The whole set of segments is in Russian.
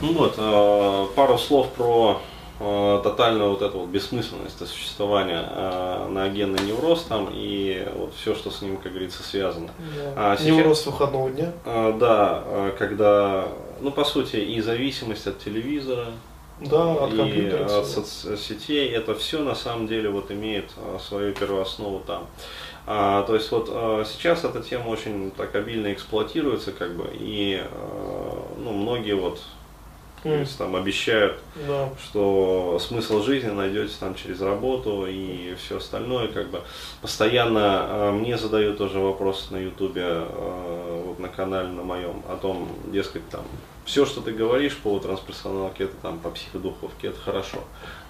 Ну вот, э, пару слов про э, тотальную вот эту вот бессмысленность существования э, на генный невроз там и вот все, что с ним, как говорится, связано. Да. А сейчас, невроз выходного дня? Да, когда, ну по сути, и зависимость от телевизора, да, от и компьютера. от соцсетей, это все на самом деле вот имеет свою первооснову там. А, то есть вот а, сейчас эта тема очень так обильно эксплуатируется, как бы, и а, ну, многие вот то есть там обещают, да. что смысл жизни найдете там через работу и все остальное, как бы постоянно э, мне задают тоже вопрос на ютубе, э, вот на канале на моем, о том, дескать, там, все, что ты говоришь по трансперсоналке, это там по психодуховке, это хорошо.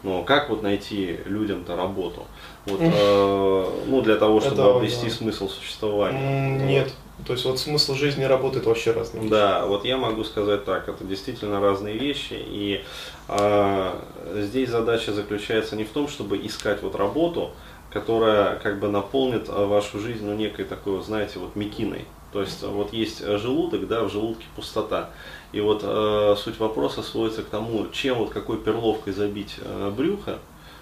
Но как вот найти людям-то работу? Вот, э, ну, для того, чтобы это, обрести да. смысл существования. Нет. То есть вот смысл жизни это вообще разные Да, вот я могу сказать так, это действительно разные вещи, и э, здесь задача заключается не в том, чтобы искать вот работу, которая как бы наполнит вашу жизнь, ну, некой такой, знаете, вот мекиной. То есть вот есть желудок, да, в желудке пустота. И вот э, суть вопроса сводится к тому, чем вот какой перловкой забить э, брюхо,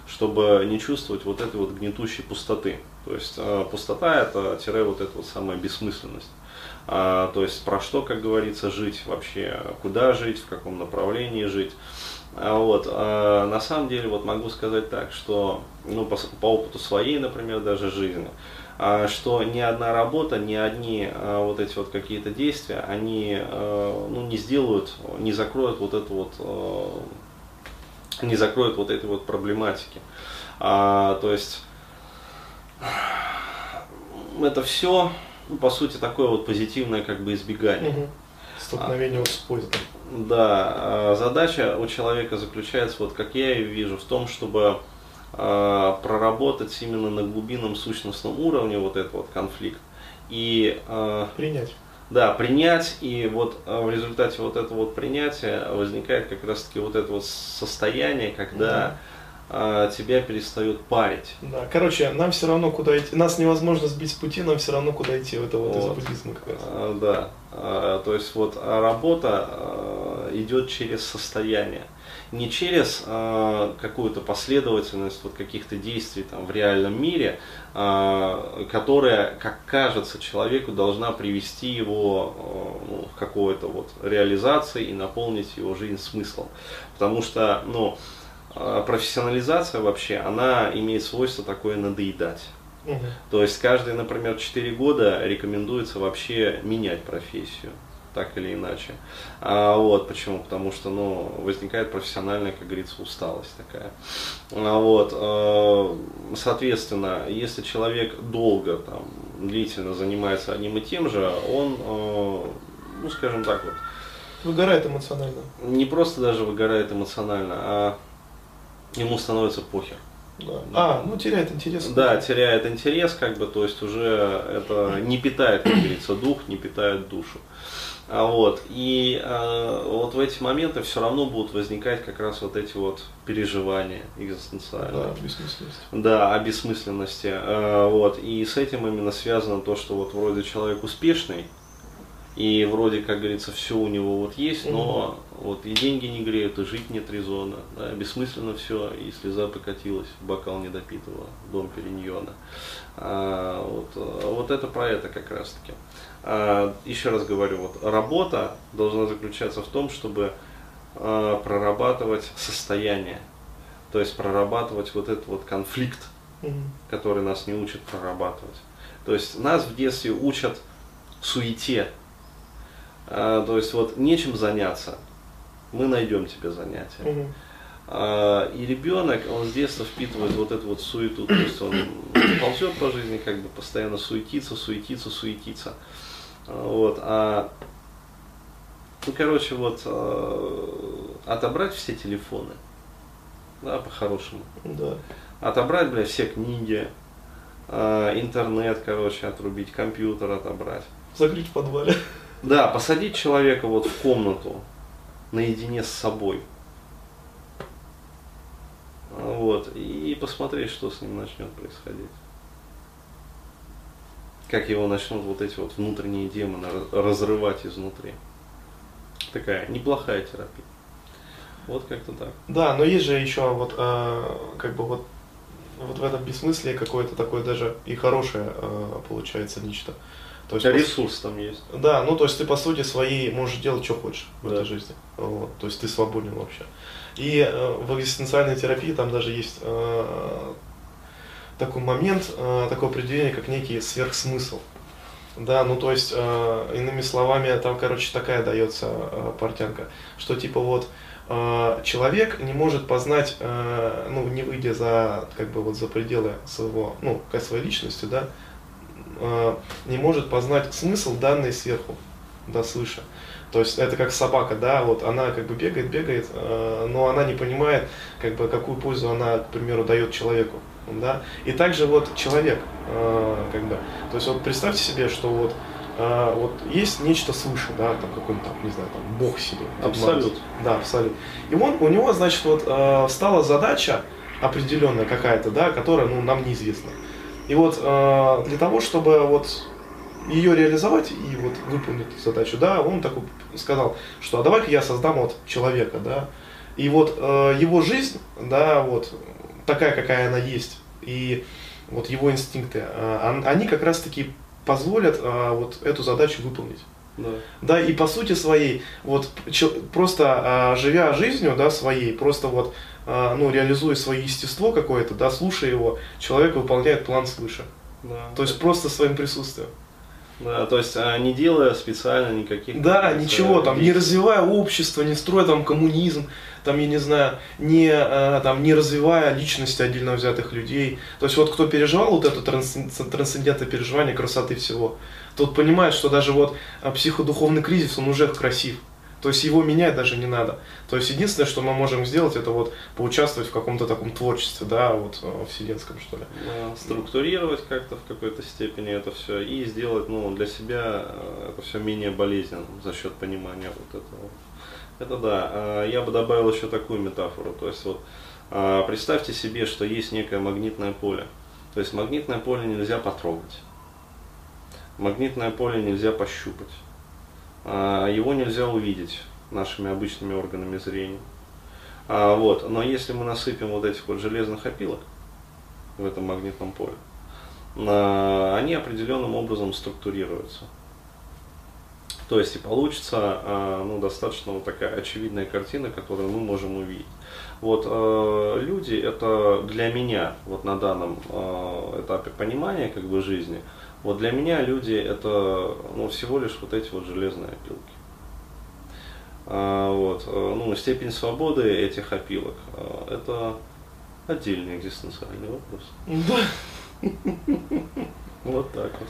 чтобы не чувствовать вот этой вот гнетущей пустоты. То есть э, пустота это тире вот эта вот самая бессмысленность. А, то есть про что, как говорится, жить вообще, куда жить, в каком направлении жить. А вот, а, на самом деле вот могу сказать так, что ну, по, по опыту своей, например, даже жизни, а, что ни одна работа, ни одни а, вот эти вот какие-то действия, они а, ну, не сделают, не закроют вот эту вот, а, не закроют вот этой вот проблематики. А, то есть это все, ну, по сути, такое вот позитивное как бы избегание. Угу. Столкновение а, с поездом. Да, а, задача у человека заключается, вот как я ее вижу, в том, чтобы а, проработать именно на глубинном сущностном уровне вот этот вот конфликт. И, а, принять. Да, принять, и вот а, в результате вот этого вот принятия возникает как раз таки вот это вот состояние, когда да а, тебя перестают парить. Да, короче, нам все равно куда идти, нас невозможно сбить с пути, нам все равно куда идти, это вот, вот. из буддизма как раз. А, да, то есть вот работа идет через состояние, не через а, какую-то последовательность вот каких-то действий там в реальном мире, а, которая, как кажется человеку, должна привести его а, ну, в какую-то вот реализации и наполнить его жизнь смыслом, потому что, ну, профессионализация вообще, она имеет свойство такое надоедать. Угу. То есть каждые, например, 4 года рекомендуется вообще менять профессию, так или иначе. А, вот почему? Потому что ну, возникает профессиональная, как говорится, усталость такая. А, вот, а, соответственно, если человек долго, там, длительно занимается одним и тем же, он, а, ну скажем так вот, Выгорает эмоционально. Не просто даже выгорает эмоционально, а ему становится похер. Да. А, ну теряет интерес. Да, теряет интерес, как бы, то есть уже это не питает, как говорится, дух, не питает душу. А вот, и а, вот в эти моменты все равно будут возникать как раз вот эти вот переживания экзистенциальные. Да, бессмысленности. Да, о бессмысленности. А, вот, и с этим именно связано то, что вот вроде человек успешный, и вроде, как говорится, все у него вот есть, но угу. вот и деньги не греют, и жить нет резона, да, бессмысленно все, и слеза покатилась, бокал не допитывала, дом периньона. А, вот, вот это про это как раз таки. А, еще раз говорю, вот работа должна заключаться в том, чтобы а, прорабатывать состояние, то есть прорабатывать вот этот вот конфликт, угу. который нас не учат прорабатывать. То есть нас в детстве учат суете, а, то есть вот нечем заняться, мы найдем тебе занятие. Угу. А, и ребенок, он с детства впитывает вот эту вот суету, то есть он ползет по жизни, как бы постоянно суетится, суетится, суетится. Вот, а, ну, короче, вот, а, отобрать все телефоны, да, по-хорошему. Да. Отобрать, бля, все книги, а, интернет, короче, отрубить, компьютер отобрать. Закрыть в подвале. Да, посадить человека вот в комнату наедине с собой. Вот, и посмотреть, что с ним начнет происходить. Как его начнут вот эти вот внутренние демоны разрывать изнутри. Такая неплохая терапия. Вот как-то так. Да, но есть же еще вот, э, как бы вот, вот в этом бессмыслии какое-то такое даже и хорошее э, получается нечто. То есть, ресурс там есть. Да, ну то есть ты по сути своей можешь делать, что хочешь в да. этой жизни. Вот, то есть ты свободен вообще. И э, в экзистенциальной терапии там даже есть э, такой момент, э, такое определение, как некий сверхсмысл. Да, ну то есть, э, иными словами, там, короче, такая дается э, портянка, что типа вот э, человек не может познать, э, ну, не выйдя за, как бы вот за пределы своего, ну, своей личности, да, не может познать смысл данный сверху, да, свыше. То есть это как собака, да, вот она как бы бегает, бегает, э, но она не понимает, как бы какую пользу она, к примеру, дает человеку, да. И также вот человек, э, как бы, то есть вот представьте себе, что вот э, вот есть нечто свыше, да, там какой-нибудь там, не знаю, там Бог себе. Абсолют. Да, абсолют. И он, у него, значит, вот э, стала задача определенная какая-то, да, которая, ну, нам неизвестна. И вот э, для того, чтобы вот ее реализовать и вот выполнить задачу, да, он такой сказал, что а давай-ка я создам вот человека, да, и вот э, его жизнь, да, вот такая, какая она есть, и вот его инстинкты, э, они как раз-таки позволят э, вот эту задачу выполнить. Да. да, и по сути своей, вот просто э, живя жизнью, да, своей, просто вот, э, ну, реализуя свое естество какое-то, да, слушая его, человек выполняет план свыше. Да. То есть просто своим присутствием. Да, то есть а, не делая специально никаких... Да, ничего, там, не развивая общество, не строя там коммунизм, там, я не знаю, не, а, там, не развивая личности отдельно взятых людей. То есть вот кто переживал вот это трансцендентное переживание красоты всего, тот понимает, что даже вот а, психодуховный кризис, он уже красив. То есть его менять даже не надо. То есть единственное, что мы можем сделать, это вот поучаствовать в каком-то таком творчестве, да, вот э, вселенском, что ли. Структурировать как-то в какой-то степени это все и сделать, ну, для себя э, это все менее болезненным за счет понимания вот этого. Это да. А я бы добавил еще такую метафору. То есть вот а, представьте себе, что есть некое магнитное поле. То есть магнитное поле нельзя потрогать. Магнитное поле нельзя пощупать. А, его нельзя увидеть нашими обычными органами зрения. А, вот. Но если мы насыпем вот этих вот железных опилок в этом магнитном поле, а, они определенным образом структурируются. То есть и получится ну, достаточно вот такая очевидная картина, которую мы можем увидеть. Вот люди это для меня вот на данном этапе понимания как бы жизни вот для меня люди это ну, всего лишь вот эти вот железные опилки. А, вот, э, ну, степень свободы этих опилок э, – это отдельный экзистенциальный вопрос. Да. Вот так вот.